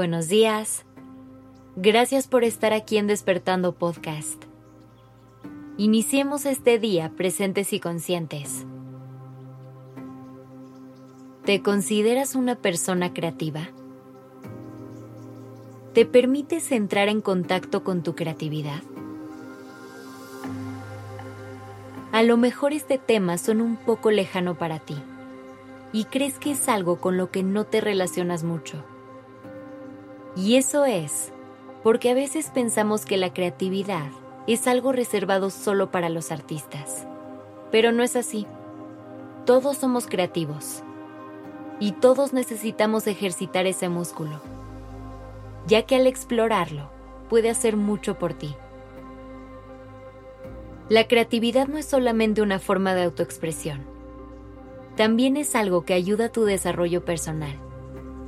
buenos días. Gracias por estar aquí en Despertando Podcast. Iniciemos este día presentes y conscientes. ¿Te consideras una persona creativa? ¿Te permites entrar en contacto con tu creatividad? A lo mejor este tema suena un poco lejano para ti y crees que es algo con lo que no te relacionas mucho. Y eso es porque a veces pensamos que la creatividad es algo reservado solo para los artistas. Pero no es así. Todos somos creativos. Y todos necesitamos ejercitar ese músculo, ya que al explorarlo puede hacer mucho por ti. La creatividad no es solamente una forma de autoexpresión, también es algo que ayuda a tu desarrollo personal.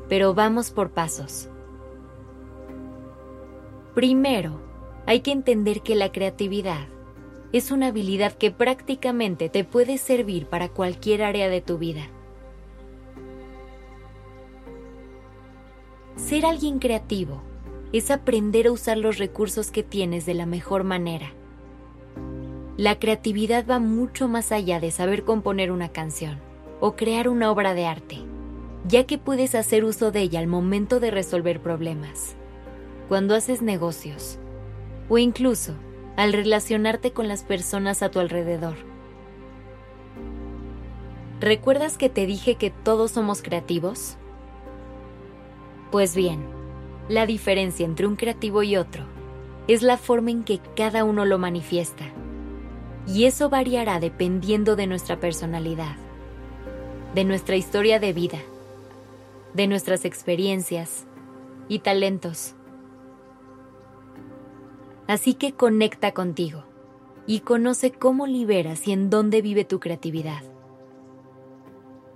Pero vamos por pasos. Primero, hay que entender que la creatividad es una habilidad que prácticamente te puede servir para cualquier área de tu vida. Ser alguien creativo es aprender a usar los recursos que tienes de la mejor manera. La creatividad va mucho más allá de saber componer una canción o crear una obra de arte, ya que puedes hacer uso de ella al momento de resolver problemas cuando haces negocios o incluso al relacionarte con las personas a tu alrededor. ¿Recuerdas que te dije que todos somos creativos? Pues bien, la diferencia entre un creativo y otro es la forma en que cada uno lo manifiesta. Y eso variará dependiendo de nuestra personalidad, de nuestra historia de vida, de nuestras experiencias y talentos. Así que conecta contigo y conoce cómo liberas y en dónde vive tu creatividad.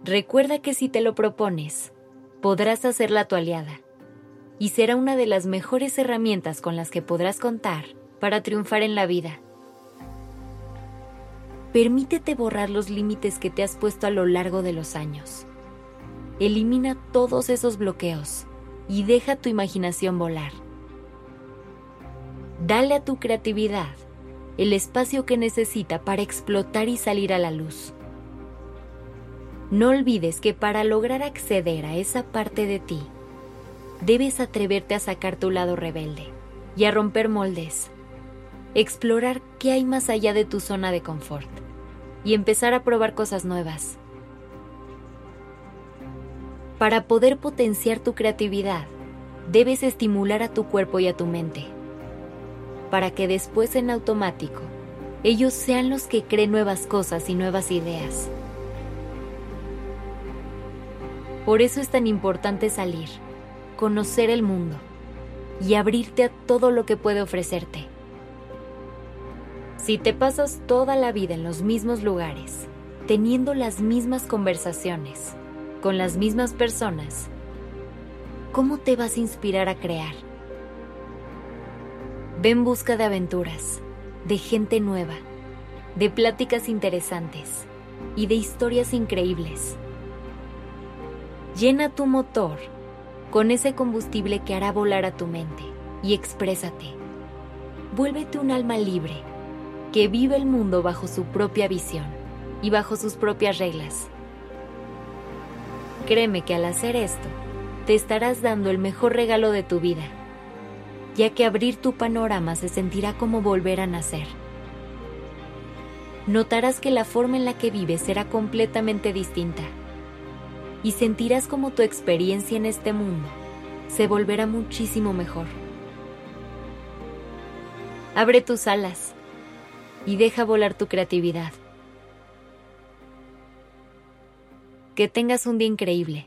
Recuerda que si te lo propones, podrás hacerla tu aliada y será una de las mejores herramientas con las que podrás contar para triunfar en la vida. Permítete borrar los límites que te has puesto a lo largo de los años. Elimina todos esos bloqueos y deja tu imaginación volar. Dale a tu creatividad el espacio que necesita para explotar y salir a la luz. No olvides que para lograr acceder a esa parte de ti, debes atreverte a sacar tu lado rebelde y a romper moldes, explorar qué hay más allá de tu zona de confort y empezar a probar cosas nuevas. Para poder potenciar tu creatividad, debes estimular a tu cuerpo y a tu mente para que después en automático ellos sean los que creen nuevas cosas y nuevas ideas. Por eso es tan importante salir, conocer el mundo y abrirte a todo lo que puede ofrecerte. Si te pasas toda la vida en los mismos lugares, teniendo las mismas conversaciones, con las mismas personas, ¿cómo te vas a inspirar a crear? Ve en busca de aventuras, de gente nueva, de pláticas interesantes y de historias increíbles. Llena tu motor con ese combustible que hará volar a tu mente y exprésate. Vuélvete un alma libre que vive el mundo bajo su propia visión y bajo sus propias reglas. Créeme que al hacer esto, te estarás dando el mejor regalo de tu vida ya que abrir tu panorama se sentirá como volver a nacer. Notarás que la forma en la que vives será completamente distinta y sentirás como tu experiencia en este mundo se volverá muchísimo mejor. Abre tus alas y deja volar tu creatividad. Que tengas un día increíble.